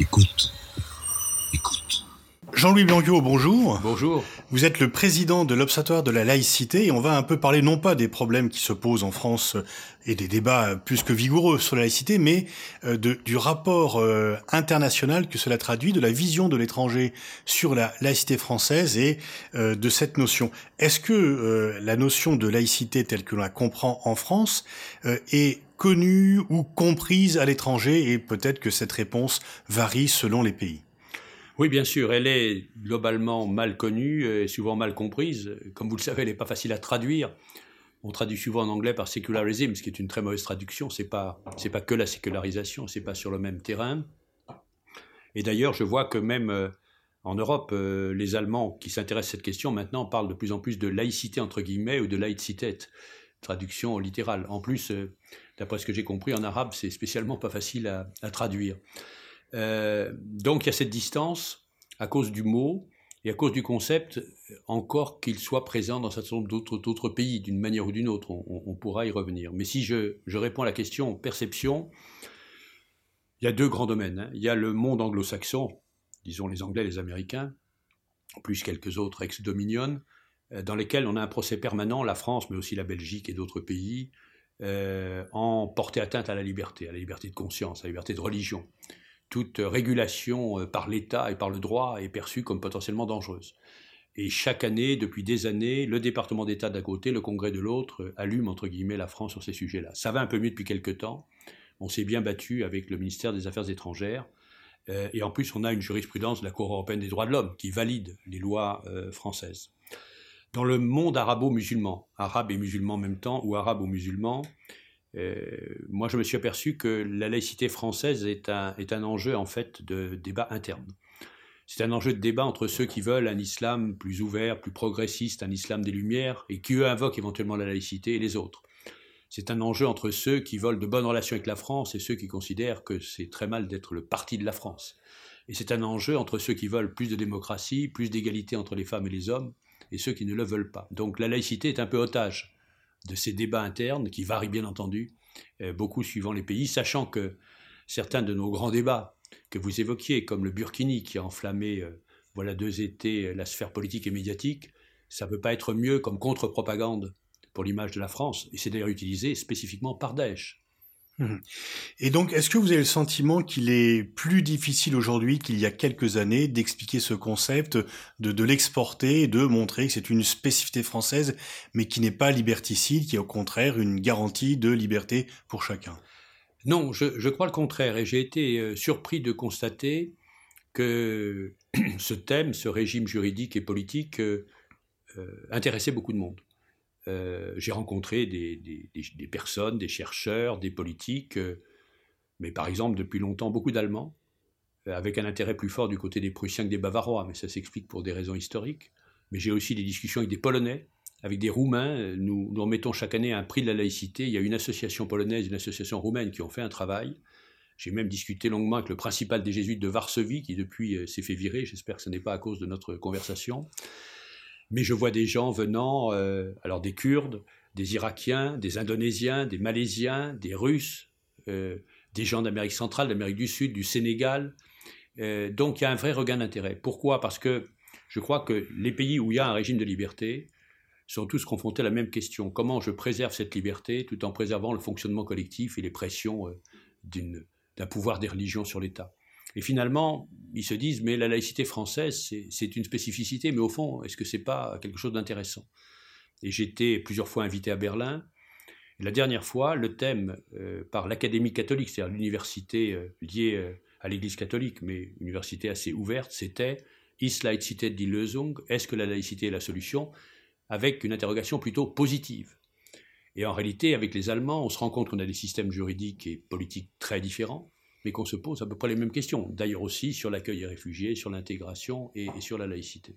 Écoute. Écoute. Jean-Louis Blanquio, bonjour. Bonjour. Vous êtes le président de l'Observatoire de la laïcité et on va un peu parler non pas des problèmes qui se posent en France et des débats plus que vigoureux sur la laïcité, mais euh, de, du rapport euh, international que cela traduit, de la vision de l'étranger sur la laïcité française et euh, de cette notion. Est-ce que la notion de laïcité telle que l'on la comprend en France est connue ou comprise à l'étranger et peut-être que cette réponse varie selon les pays. Oui, bien sûr, elle est globalement mal connue et souvent mal comprise. Comme vous le savez, elle n'est pas facile à traduire. On traduit souvent en anglais par secularism, ce qui est une très mauvaise traduction. C'est pas pas que la sécularisation, c'est pas sur le même terrain. Et d'ailleurs, je vois que même euh, en Europe, euh, les Allemands qui s'intéressent à cette question maintenant parlent de plus en plus de laïcité entre guillemets ou de laïcité, traduction littérale. En plus, euh, D'après ce que j'ai compris, en arabe, c'est spécialement pas facile à, traduire. Euh, donc il y a cette distance à cause du mot et à cause du concept, encore qu'il soit présent dans un certain d'autres pays, d'une manière ou d'une autre, on, pourra y revenir. Mais si je, réponds à la question perception, il y a deux grands domaines. Hein. Il y a le monde anglo-saxon, disons les Anglais, les Américains, plus quelques autres ex-dominions, euh, dans lesquels on a un procès permanent, la France, mais aussi la Belgique et d'autres pays, euh, en porter atteinte à la liberté, à la liberté de conscience, à la liberté de religion. Toute régulation euh, par l'État et par le droit est perçue comme potentiellement dangereuse. Et chaque année, depuis des années, le département d'État d'un côté, le Congrès de l'autre, euh, allume entre guillemets la France sur ces sujets-là. Ça va un peu mieux depuis quelques temps. On s'est bien battu avec le ministère des Affaires étrangères. et en plus, on a une jurisprudence de la Cour européenne des droits de l'homme qui valide les lois françaises dans le monde arabo-musulman, arabe et musulman en même temps, ou arabe ou musulman, euh, moi je me suis aperçu que la laïcité française est un, est un enjeu en fait de débat interne. C'est un enjeu de débat entre ceux qui veulent un islam plus ouvert, plus progressiste, un islam des Lumières, et qui eux invoquent éventuellement la laïcité, et les autres. C'est un enjeu entre ceux qui veulent de bonnes relations avec la France et ceux qui considèrent que c'est très mal d'être le parti de la France. Et c'est un enjeu entre ceux qui veulent plus de démocratie, plus d'égalité entre les femmes et les hommes, et ceux qui ne le veulent pas. Donc la laïcité est un peu otage de ces débats internes qui varient bien entendu euh, beaucoup suivant les pays, sachant que certains de nos grands débats que vous évoquiez, comme le Burkini qui a enflammé euh, voilà deux étés la sphère politique et médiatique, ça ne peut pas être mieux comme contre-propagande pour l'image de la France, et c'est d'ailleurs utilisé spécifiquement par Daesh. Mhm. Et donc, est-ce que vous avez le sentiment qu'il est plus difficile aujourd'hui qu'il y a quelques années d'expliquer ce concept, de, de l'exporter, de montrer que c'est une spécificité française, mais qui n'est pas liberticide, qui est au contraire une garantie de liberté pour chacun? Non, je, crois le contraire, et j'ai été euh, surpris de constater que ce thème, ce régime juridique et politique euh, euh, intéressait beaucoup de monde. Euh, j'ai rencontré des, personnes, des chercheurs, des politiques, euh, mais par exemple depuis longtemps beaucoup d'Allemands, euh, avec un intérêt plus fort du côté des Prussiens que des Bavarois, mais ça s'explique pour des raisons historiques. Mais j'ai aussi des discussions avec des Polonais, avec des Roumains. Nous, nous remettons chaque année un prix de la laïcité. Il y a une association polonaise, une association roumaine qui ont fait un travail. J'ai même discuté longuement avec le principal des jésuites de Varsovie, qui depuis s'est fait virer. J'espère que ce n'est pas à cause de notre conversation mais je vois des gens venant, euh, alors des Kurdes, des Irakiens, des Indonésiens, des Malaisiens, des Russes, euh, des gens d'Amérique centrale, d'Amérique du Sud, du Sénégal. Euh, donc il y a un vrai regain d'intérêt. Pourquoi? Parce que je crois que les pays où il y a un régime de liberté sont tous confrontés à la même question. Comment je préserve cette liberté tout en préservant le fonctionnement collectif et les pressions d'un pouvoir des religions sur l'État? Et finalement, ils se disent, mais la laïcité française, c'est une spécificité, mais au fond, est-ce que c'est pas quelque chose d'intéressant? Et j'étais plusieurs fois invité à Berlin. Et la dernière fois, le thème euh, par l'Académie catholique, c'est-à-dire l'université euh, liée euh, à l'Église catholique, mais université assez ouverte, c'était Ist Laizität die Lösung? Est-ce que la laïcité est la solution? Avec une interrogation plutôt positive. Et en réalité, avec les Allemands, on se rend compte qu'on a des systèmes juridiques et politiques très différents mais qu'on se pose à peu près les mêmes questions. D'ailleurs aussi sur l'accueil des réfugiés, sur l'intégration et, sur la laïcité.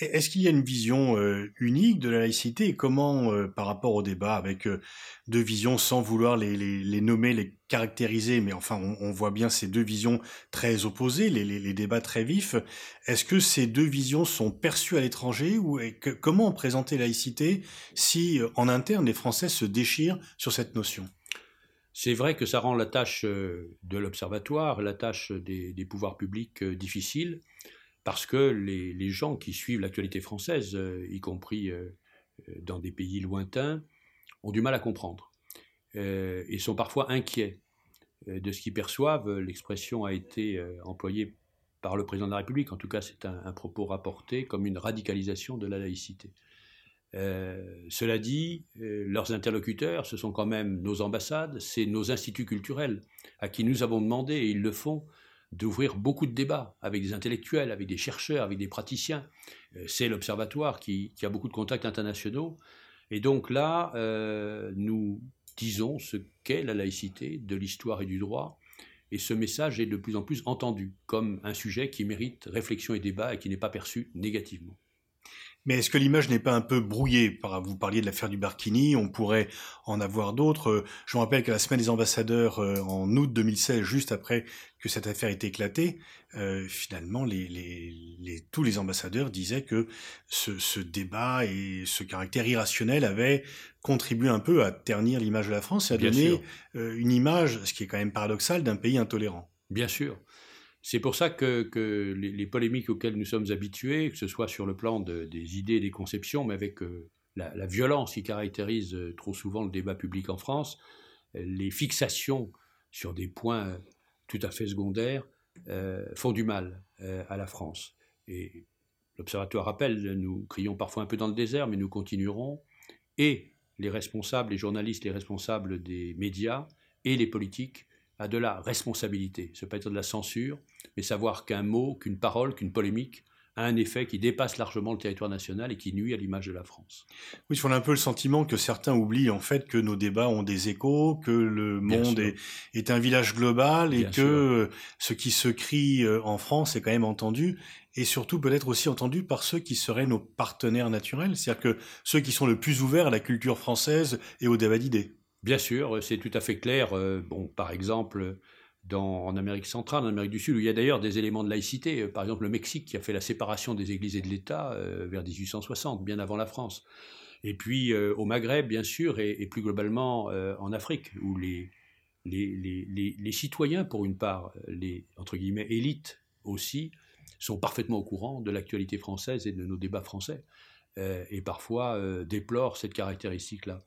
Est-ce qu'il y a une vision euh, unique de la laïcité? Comment, euh, par rapport au débat, avec euh, deux visions sans vouloir les, nommer, les caractériser, mais enfin on, voit bien ces deux visions très opposées, les, débats très vifs, est-ce que ces deux visions sont perçues à l'étranger ou comment présenter laïcité si en interne les Français se déchirent sur cette notion? C'est vrai que ça rend la tâche euh, de l'observatoire, la tâche des, pouvoirs publics euh, difficile, parce que les, gens qui suivent l'actualité française, euh, y compris dans des pays lointains, ont du mal à comprendre et sont parfois inquiets de ce qu'ils perçoivent. L'expression a été employée par le président de la République, en tout cas c'est un propos rapporté comme une radicalisation de la laïcité. Euh, cela dit, euh, leurs interlocuteurs, ce sont quand même nos ambassades, c'est nos instituts culturels à qui nous avons demandé, et ils le font, d'ouvrir beaucoup de débats avec des intellectuels, avec des chercheurs, avec des praticiens. Euh, c'est l'Observatoire qui, a beaucoup de contacts internationaux. Et donc là, nous disons ce qu'est la laïcité de l'histoire et du droit. Et ce message est de plus en plus entendu comme un sujet qui mérite réflexion et débat et qui n'est pas perçu négativement. Mais est-ce que l'image n'est pas un peu brouillée par, Vous parliez de l'affaire du Barkini, on pourrait en avoir d'autres. Je me rappelle qu'à la semaine des ambassadeurs, euh, en août 2016, juste après que cette affaire ait éclaté, euh, finalement, les, tous les ambassadeurs disaient que ce, débat et ce caractère irrationnel avaient contribué un peu à ternir l'image de la France et à donner euh, une image, ce qui est quand même paradoxal, d'un pays intolérant. Bien sûr. C'est pour ça que, les, polémiques auxquelles nous sommes habitués, que ce soit sur le plan des idées, des conceptions, mais avec euh, la, violence qui caractérise euh, trop souvent le débat public en France, euh, les fixations sur des points tout à fait secondaires font du mal à la France. Et l'Observatoire rappelle, nous crions parfois un peu dans le désert, mais nous continuerons. Et les responsables, les journalistes, les responsables des médias et les politiques a de la responsabilité. Ce n'est pas être de la censure, mais savoir qu'un mot, qu'une parole, qu'une polémique a un effet qui dépasse largement le territoire national et qui nuit à l'image de la France. Oui, on a un peu le sentiment que certains oublient en fait que nos débats ont des échos, que le monde est, un village global et que ce qui se crie euh, en France est quand même entendu et surtout peut-être aussi entendu par ceux qui seraient nos partenaires naturels, c'est-à-dire que ceux qui sont le plus ouverts à la culture française et au débat d'idées. Bien sûr, c'est tout à fait clair. Euh, bon, par exemple, dans, en Amérique centrale, en Amérique du Sud, où il y a d'ailleurs des éléments de laïcité, euh, par exemple le Mexique qui a fait la séparation des églises et de l'État euh, vers 1860, bien avant la France. Et puis au Maghreb, bien sûr, et, plus globalement en Afrique, où les, les, les, citoyens, pour une part, les entre guillemets élites aussi, sont parfaitement au courant de l'actualité française et de nos débats français, et parfois déplorent cette caractéristique-là.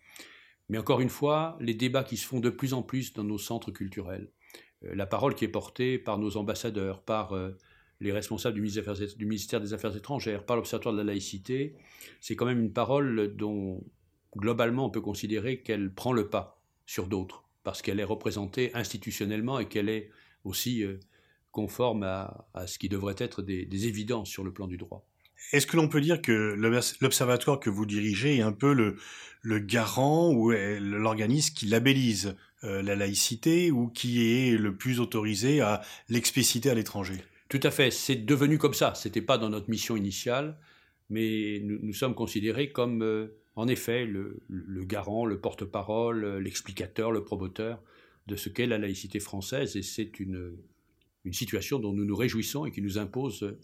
Mais encore une fois, les débats qui se font de plus en plus dans nos centres culturels, euh, la parole qui est portée par nos ambassadeurs, par euh, les responsables du ministère des Affaires étrangères, par l'Observatoire de la laïcité, c'est quand même une parole dont globalement on peut considérer qu'elle prend le pas sur d'autres, parce qu'elle est représentée institutionnellement et qu'elle est aussi euh, conforme à, ce qui devrait être des évidences sur le plan du droit. Est-ce que l'on peut dire que l'observatoire que vous dirigez est un peu le, garant ou l'organisme qui labellise euh, la laïcité ou qui est le plus autorisé à l'expliciter à l'étranger? Tout à fait, c'est devenu comme ça. Ce n'était pas dans notre mission initiale, mais nous, sommes considérés comme, euh, en effet, le, garant, le porte-parole, l'explicateur, le promoteur de ce qu'est la laïcité française. Et c'est une, une situation dont nous nous réjouissons et qui nous impose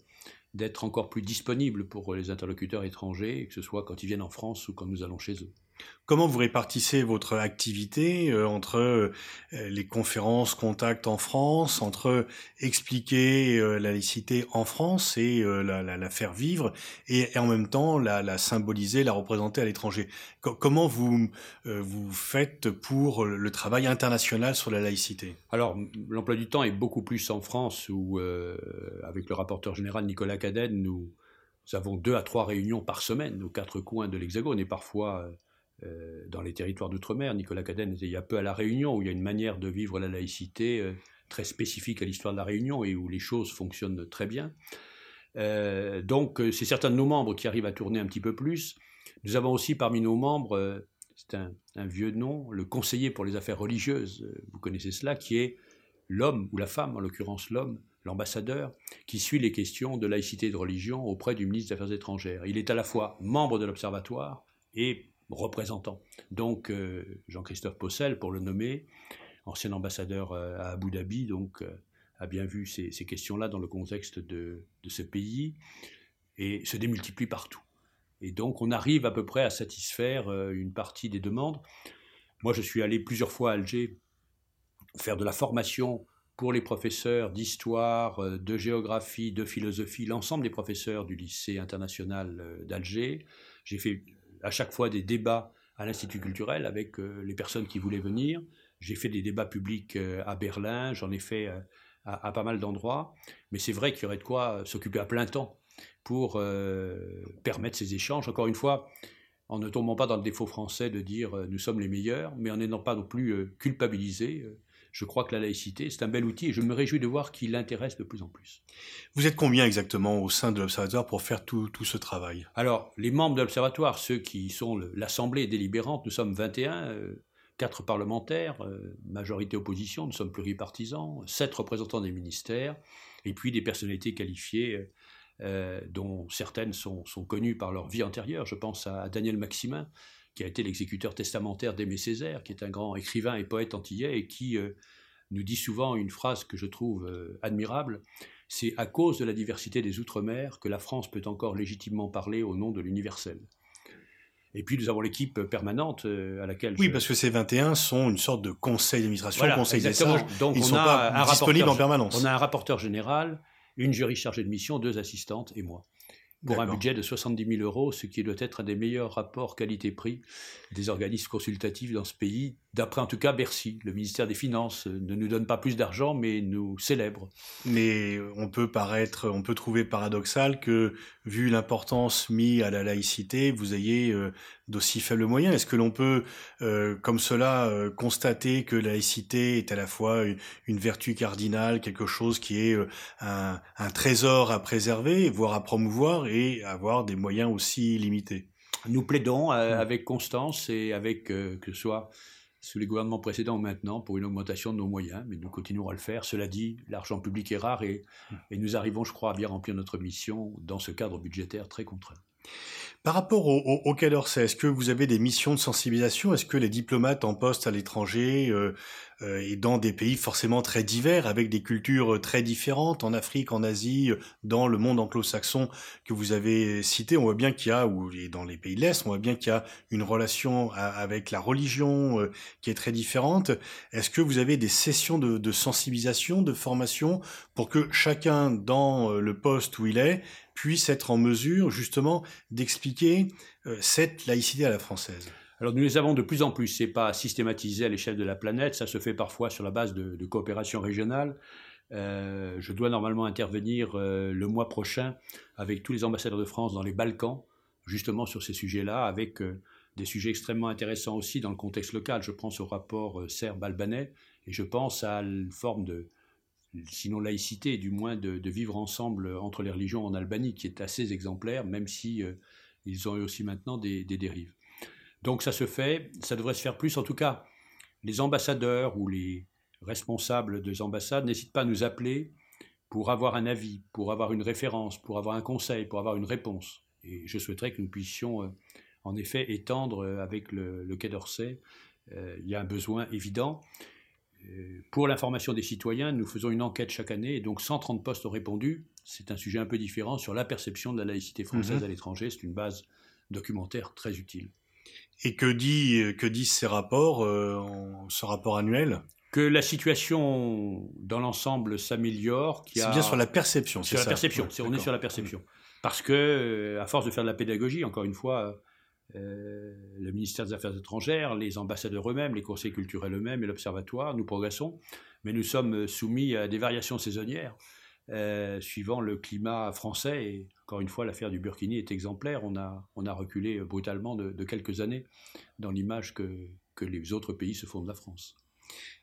d'être encore plus disponible pour les interlocuteurs étrangers, que ce soit quand ils viennent en France ou quand nous allons chez eux. Comment vous répartissez votre activité euh, entre euh, les conférences, contacts en France, entre expliquer euh, la laïcité en France et la, faire vivre, et, en même temps la, symboliser, la représenter à l'étranger? Comment vous vous faites pour le travail international sur la laïcité? Alors, l'emploi du temps est beaucoup plus en France, où avec le rapporteur général Nicolas Cadenne, nous, nous avons deux à trois réunions par semaine aux quatre coins de l'Hexagone, et parfois euh, dans les territoires d'outre-mer. Nicolas Cadenne était il y a peu à La Réunion, où il y a une manière de vivre la laïcité euh, très spécifique à l'histoire de La Réunion et où les choses fonctionnent très bien. Euh, donc, c'est certains de nos membres qui arrivent à tourner un petit peu plus. Nous avons aussi parmi nos membres, c'est un, un, vieux nom, le conseiller pour les affaires religieuses, vous connaissez cela, qui est l'homme ou la femme, en l'occurrence l'homme, l'ambassadeur, qui suit les questions de laïcité et de religion auprès du ministre des Affaires étrangères. Il est à la fois membre de l'Observatoire et représentant. Donc euh, Jean-Christophe Possel, pour le nommer, ancien ambassadeur euh, à Abu Dhabi, donc euh, a bien vu ces, questions-là dans le contexte de, ce pays et se démultiplie partout. Et donc on arrive à peu près à satisfaire une partie des demandes. Moi je suis allé plusieurs fois à Alger faire de la formation pour les professeurs d'histoire, de géographie, de philosophie, l'ensemble des professeurs du lycée international d'Alger. J'ai fait à chaque fois des débats à l'Institut culturel avec les personnes qui voulaient venir. J'ai fait des débats publics à Berlin, j'en ai fait à, à, pas mal d'endroits. Mais c'est vrai qu'il y aurait de quoi s'occuper à plein temps pour permettre ces échanges. Encore une fois, en ne tombant pas dans le défaut français de dire euh, nous sommes les meilleurs, mais en n'étant pas non plus euh, culpabilisés. Euh, je crois que la laïcité, c'est un bel outil et je me réjouis de voir qu'il l'intéresse de plus en plus. Vous êtes combien exactement au sein de l'Observatoire pour faire tout, tout, ce travail? Alors, les membres de l'Observatoire, ceux qui sont l'Assemblée délibérante, nous sommes 21, quatre parlementaires, majorité opposition, nous sommes pluripartisans, sept représentants des ministères, et puis des personnalités qualifiées euh, dont certaines sont, connues par leur vie antérieure. Je pense à Daniel Maximin, qui a été l'exécuteur testamentaire d'Aimé Césaire, qui est un grand écrivain et poète antillais et qui euh, nous dit souvent une phrase que je trouve euh, admirable. C'est à cause de la diversité des Outre-mer que la France peut encore légitimement parler au nom de l'universel. Et puis nous avons l'équipe permanente à laquelle. Oui, parce que ces 21 sont une sorte de conseil d'administration, conseil des sages. Donc Ils ne sont pas disponibles en permanence. On a un rapporteur général, une jury chargée de mission, deux assistantes et moi pour un budget de 70 000 euros, ce qui doit être un des meilleurs rapports qualité-prix des organismes consultatifs dans ce pays, d'après en tout cas Bercy. Le ministère des Finances ne nous donne pas plus d'argent, mais nous célèbre. Mais on peut paraître, on peut trouver paradoxal que, vu l'importance mise à la laïcité, vous ayez euh, d'aussi faibles moyens. Est-ce que l'on peut, euh, comme cela, euh, constater que la laïcité est à la fois une, vertu cardinale, quelque chose qui est un, un trésor à préserver, voire à promouvoir, et avoir des moyens aussi limités? Nous plaidons euh, mm. avec constance et avec, euh, que ce soit sous les gouvernements précédents ou maintenant, pour une augmentation de nos moyens, mais nous continuerons à le faire. Cela dit, l'argent public est rare et, et nous arrivons, je crois, à bien remplir notre mission dans ce cadre budgétaire très contraint. Par rapport au, au, d'Orsay, est-ce que vous avez des missions de sensibilisation? Est-ce que les diplomates en poste à l'étranger euh, euh, et dans des pays forcément très divers, avec des cultures euh, très différentes, en Afrique, en Asie, dans le monde anglo-saxon que vous avez cité, on voit bien qu'il y a, ou dans les pays de l'Est, on voit bien qu'il y a une relation avec la religion qui est très différente. Est-ce que vous avez des sessions de, de sensibilisation, de formation, pour que chacun dans le poste où il est puisse être en mesure justement d'expliquer euh, cette laïcité à la française alors nous les avons de plus en plus, c'est pas systématisé à l'échelle de la planète, ça se fait parfois sur la base de, coopération régionale. Euh, je dois normalement intervenir euh, le mois prochain avec tous les ambassadeurs de France dans les Balkans, justement sur ces sujets-là, avec des sujets extrêmement intéressants aussi dans le contexte local. Je pense au rapport serbe-albanais et je pense à une forme de, sinon laïcité, du moins de, vivre ensemble entre les religions en Albanie, qui est assez exemplaire, même si euh, ils ont eu aussi maintenant des, dérives. Donc ça se fait, ça devrait se faire plus. En tout cas, les ambassadeurs ou les responsables des ambassades n'hésitent pas à nous appeler pour avoir un avis, pour avoir une référence, pour avoir un conseil, pour avoir une réponse. Et je souhaiterais que nous puissions, euh, en effet, étendre euh, avec le, Quai d'Orsay. il y a un besoin évident. Euh, pour l'information des citoyens, nous faisons une enquête chaque année et donc 130 postes ont répondu. C'est un sujet un peu différent sur la perception de la laïcité française mhm. à l'étranger. C'est une base documentaire très utile. Et que, dit, que disent ces rapports, euh, ce rapport annuel? Que la situation dans l'ensemble s'améliore. C'est bien sur la perception, c'est Sur la perception, on est sur la perception. Parce que, euh, à force de faire de la pédagogie, encore une fois, euh, le ministère des Affaires étrangères, les ambassadeurs eux-mêmes, les conseils culturels eux-mêmes et l'Observatoire, nous progressons, mais nous sommes soumis à des variations saisonnières euh, suivant le climat français. Et encore une fois, l'affaire du Burkini est exemplaire. On a, reculé brutalement de, quelques années dans l'image que, que, les autres pays se font de la France.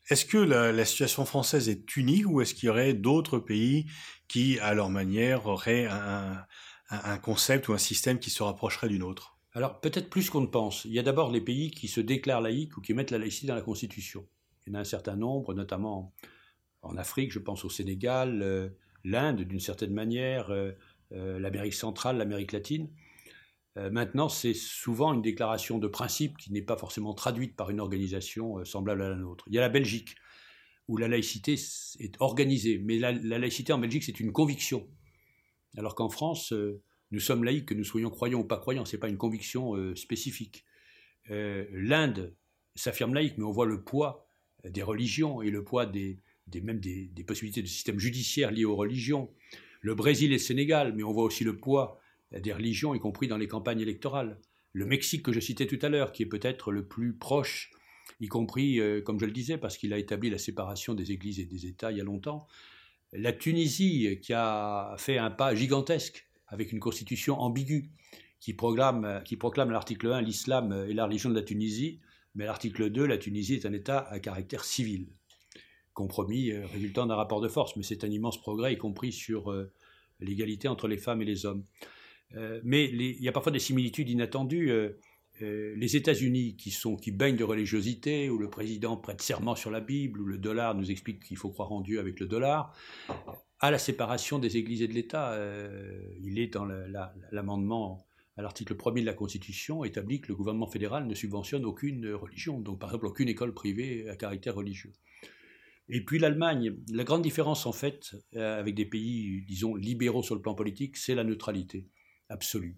Est-ce que la, situation française est unique ou est-ce qu'il y aurait d'autres pays qui, à leur manière, auraient un, un concept ou un système qui se rapprocherait d'une autre? Alors peut-être plus qu'on ne pense. Il y a d'abord les pays qui se déclarent laïcs ou qui mettent la laïcité dans la Constitution. Il y en a un certain nombre, notamment en Afrique, je pense au Sénégal, euh, l'Inde d'une certaine manière, euh, euh, l'Amérique centrale, l'Amérique latine. maintenant, c'est souvent une déclaration de principe qui n'est pas forcément traduite par une organisation semblable à la nôtre. Il y a la Belgique, où la laïcité est organisée, mais la laïcité en Belgique, c'est une conviction. Alors qu'en France, nous sommes laïcs, que nous soyons croyants ou pas croyants, ce n'est pas une conviction euh, spécifique. Euh, L'Inde s'affirme laïque, mais on voit le poids des religions et le poids des, même des, possibilités de système judiciaire liés aux religions. Le Brésil et le Sénégal, mais on voit aussi le poids des religions, y compris dans les campagnes électorales. Le Mexique que je citais tout à l'heure, qui est peut-être le plus proche, y compris, euh, comme je le disais, parce qu'il a établi la séparation des églises et des États il y a longtemps. La Tunisie, qui a fait un pas gigantesque avec une constitution ambiguë, qui proclame, qui proclame l'article 1 l'islam est la religion de la Tunisie, mais l'article 2, la Tunisie est un État à caractère civil. Compromis euh, résultant d'un rapport de force, mais c'est un immense progrès, y compris sur euh, l'égalité entre les femmes et les hommes. Euh, mais il y a parfois des similitudes inattendues. les États-Unis, qui, qui baignent de religiosité, où le président prête serment sur la Bible, où le dollar nous explique qu'il faut croire en Dieu avec le dollar, à la séparation des églises et de l'État. il est dans l'amendement à l'article 1er de la Constitution établit que le gouvernement fédéral ne subventionne aucune religion, donc par exemple aucune école privée à caractère religieux. Et puis l'Allemagne, la grande différence en fait euh, avec des pays, disons, libéraux sur le plan politique, c'est la neutralité absolue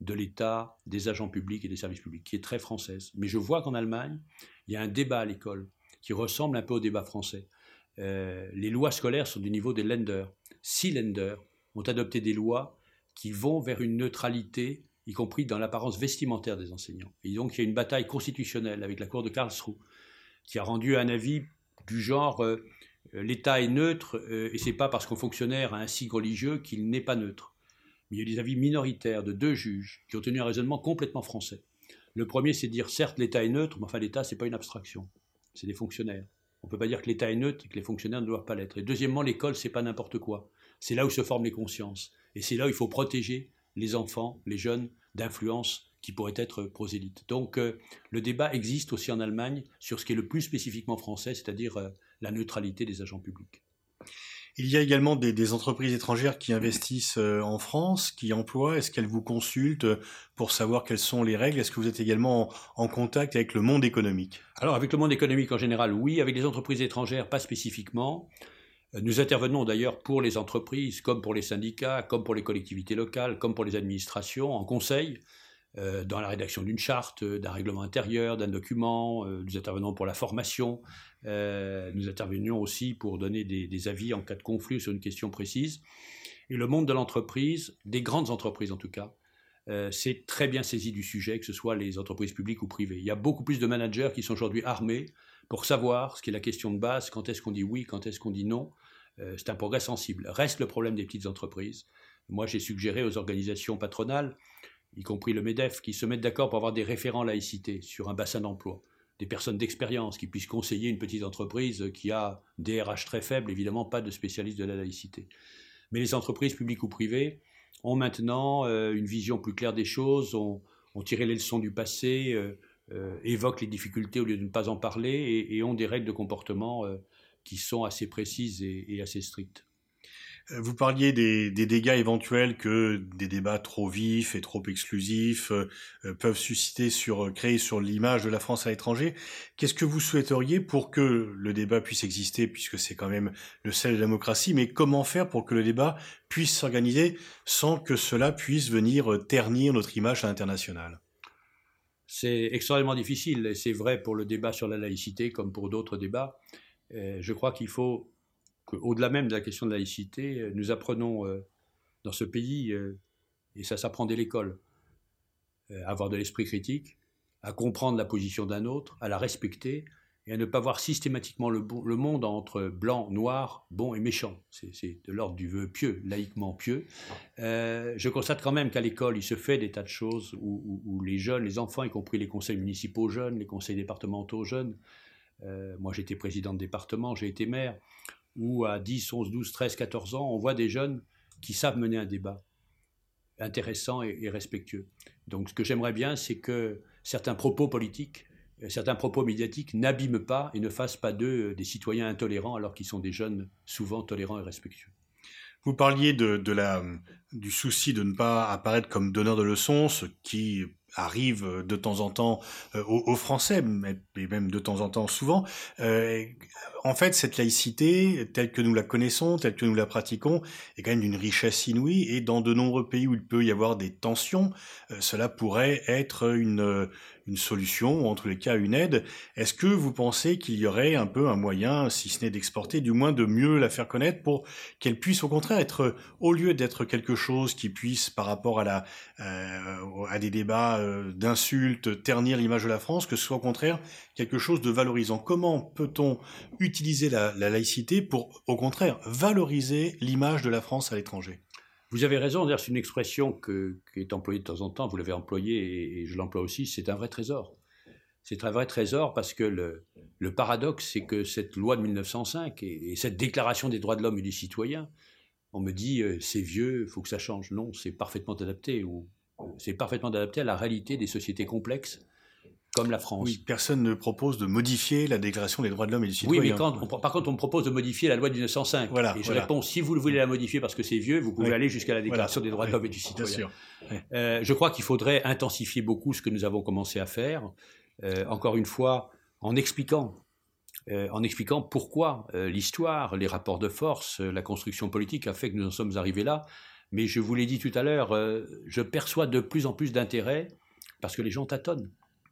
de l'État, des agents publics et des services publics, qui est très française. Mais je vois qu'en Allemagne, il y a un débat à l'école qui ressemble un peu au débat français. Euh, les lois scolaires sont du niveau des Länder. Six Länder ont adopté des lois qui vont vers une neutralité y compris dans l'apparence vestimentaire des enseignants. Et donc il y a une bataille constitutionnelle avec la Cour de Karlsruhe, qui a rendu un avis du genre euh, l'État est neutre euh, et c'est pas parce qu'un fonctionnaire a un signe religieux qu'il n'est pas neutre. Mais il y a des avis minoritaires de deux juges qui ont tenu un raisonnement complètement français. Le premier, c'est dire certes l'État est neutre, mais enfin l'État c'est pas une abstraction, c'est des fonctionnaires. On ne peut pas dire que l'État est neutre et que les fonctionnaires ne doivent pas l'être. Et deuxièmement, l'école c'est pas n'importe quoi. C'est là où se forment les consciences et c'est là où il faut protéger les enfants, les jeunes d'influence qui pourraient être prosélytes. Donc euh, le débat existe aussi en Allemagne sur ce qui est le plus spécifiquement français, c'est-à-dire euh, la neutralité des agents publics. Il y a également des, entreprises étrangères qui investissent euh, en France, qui emploient. Est-ce qu'elles vous consultent pour savoir quelles sont les règles? Est-ce que vous êtes également en, contact avec le monde économique? Alors avec le monde économique en général, oui. Avec les entreprises étrangères, pas spécifiquement. Nous intervenons d'ailleurs pour les entreprises, comme pour les syndicats, comme pour les collectivités locales, comme pour les administrations, en conseil, euh, dans la rédaction d'une charte, d'un règlement intérieur, d'un document. Euh, nous intervenons pour la formation. Euh, nous intervenons aussi pour donner des, avis en cas de conflit sur une question précise. Et le monde de l'entreprise, des grandes entreprises en tout cas, s'est très bien saisi du sujet, que ce soit les entreprises publiques ou privées. Il y a beaucoup plus de managers qui sont aujourd'hui armés pour savoir ce qui est la question de base, quand est-ce qu'on dit oui, quand est-ce qu'on dit non. Euh, c'est un progrès sensible. Reste le problème des petites entreprises. Moi, j'ai suggéré aux organisations patronales, y compris le MEDEF, qui se mettent d'accord pour avoir des référents laïcité sur un bassin d'emploi, des personnes d'expérience qui puissent conseiller une petite entreprise qui a des RH très faibles, évidemment pas de spécialistes de la laïcité. Mais les entreprises publiques ou privées ont maintenant euh, une vision plus claire des choses, ont, tiré les leçons du passé, euh, euh, évoquent les difficultés au lieu de ne pas en parler et, ont des règles de comportement qui sont assez précises et, assez strictes. Euh, vous parliez des, dégâts éventuels que des débats trop vifs et trop exclusifs peuvent susciter sur créer sur l'image de la France à l'étranger. Qu'est-ce que vous souhaiteriez pour que le débat puisse exister, puisque c'est quand même le sel de la démocratie, mais comment faire pour que le débat puisse s'organiser sans que cela puisse venir ternir notre image à l'international c'est extrêmement difficile, et c'est vrai pour le débat sur la laïcité comme pour d'autres débats. Euh, je crois qu'il faut qu'au-delà même de la question de la laïcité, euh, nous apprenons euh, dans ce pays, et ça s'apprend dès l'école, à avoir de l'esprit critique, à comprendre la position d'un autre, à la respecter, et à ne pas voir systématiquement le, monde entre blanc, noir, bon et méchant. C'est de l'ordre du vœu pieux, laïquement pieux. Euh, je constate quand même qu'à l'école, il se fait des tas de choses où, les jeunes, les enfants, y compris les conseils municipaux jeunes, les conseils départementaux jeunes, euh, moi j'étais président de département, j'ai été maire, où à 10, 11, 12, 13, 14 ans, on voit des jeunes qui savent mener un débat intéressant et respectueux. Donc ce que j'aimerais bien, c'est que certains propos politiques certains propos médiatiques n'abîment pas et ne fassent pas d'eux des citoyens intolérants alors qu'ils sont des jeunes souvent tolérants et respectueux. Vous parliez de, la, du souci de ne pas apparaître comme donneur de leçons, ce qui arrive de temps en temps euh, aux, Français, mais même de temps en temps souvent. Euh, en fait, cette laïcité, telle que nous la connaissons, telle que nous la pratiquons, est quand même d'une richesse inouïe. Et dans de nombreux pays où il peut y avoir des tensions, euh, cela pourrait être une, une solution, ou en tous les cas une aide. Est-ce que vous pensez qu'il y aurait un peu un moyen, si ce n'est d'exporter, du moins de mieux la faire connaître pour qu'elle puisse au contraire être, au lieu d'être quelque chose qui puisse, par rapport à, la, euh, à des débats euh, d'insultes, ternir l'image de la France, que ce soit au contraire quelque chose de valorisant? Comment peut-on utiliser la laïcité pour, au contraire, valoriser l'image de la France à l'étranger? Vous avez raison, c'est une expression qui est employée de temps en temps, vous l'avez employée et, je l'emploie aussi, c'est un vrai trésor. C'est un vrai trésor parce que le, paradoxe, c'est que cette loi de 1905 et, cette déclaration des droits de l'homme et du citoyen, on me dit euh, c'est vieux, il faut que ça change. Non, c'est parfaitement adapté. Ou, c'est parfaitement adapté à la réalité des sociétés complexes comme la France. Oui, personne ne propose de modifier la Déclaration des droits de l'homme et du citoyen. Oui, mais quand par contre, on me propose de modifier la loi de 1905. Voilà, et je réponds, si vous voulez la modifier parce que c'est vieux, vous pouvez aller jusqu'à la Déclaration des droits de l'homme et du citoyen. Euh, je crois qu'il faudrait intensifier beaucoup ce que nous avons commencé à faire. Euh, encore une fois, en expliquant, euh, en expliquant pourquoi l'histoire, les rapports de force, la construction politique a fait que nous en sommes arrivés là. Mais je vous l'ai dit tout à l'heure, je perçois de plus en plus d'intérêt parce que les gens tâtonnent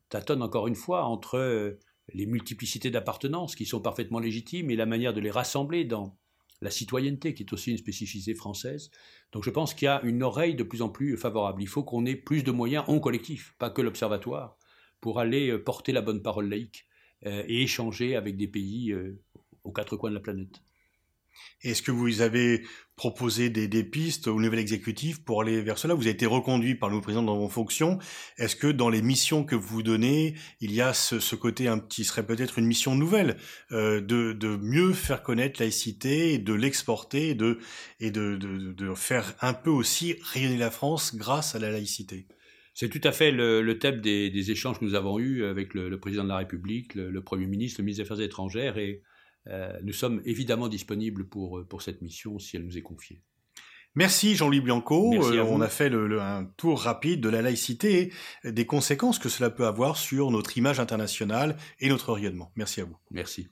tâtonne encore une fois entre euh, les multiplicités d'appartenances qui sont parfaitement légitimes et la manière de les rassembler dans la citoyenneté qui est aussi une spécificité française. Donc je pense qu'il y a une oreille de plus en plus favorable. Il faut qu'on ait plus de moyens en collectif, pas que l'observatoire, pour aller euh, porter la bonne parole laïque euh, et échanger avec des pays aux quatre coins de la planète. Est-ce que vous avez proposé des, pistes au nouvel exécutif pour aller vers cela? Vous avez été reconduit par le président dans vos fonctions. Est-ce que dans les missions que vous donnez, il y a ce, côté un petit serait peut-être une mission nouvelle euh, de, mieux faire connaître laïcité, de l'exporter de, et de, de, faire un peu aussi rayonner la France grâce à la laïcité? C'est tout à fait le, thème des, échanges que nous avons eus avec le, président de la République, le, le Premier ministre, le ministre des Affaires étrangères et nous sommes évidemment disponibles pour, pour cette mission si elle nous est confiée. Merci Jean-Louis Bianco. Euh, on a fait le, un tour rapide de la laïcité et des conséquences que cela peut avoir sur notre image internationale et notre rayonnement. Merci à vous. Merci.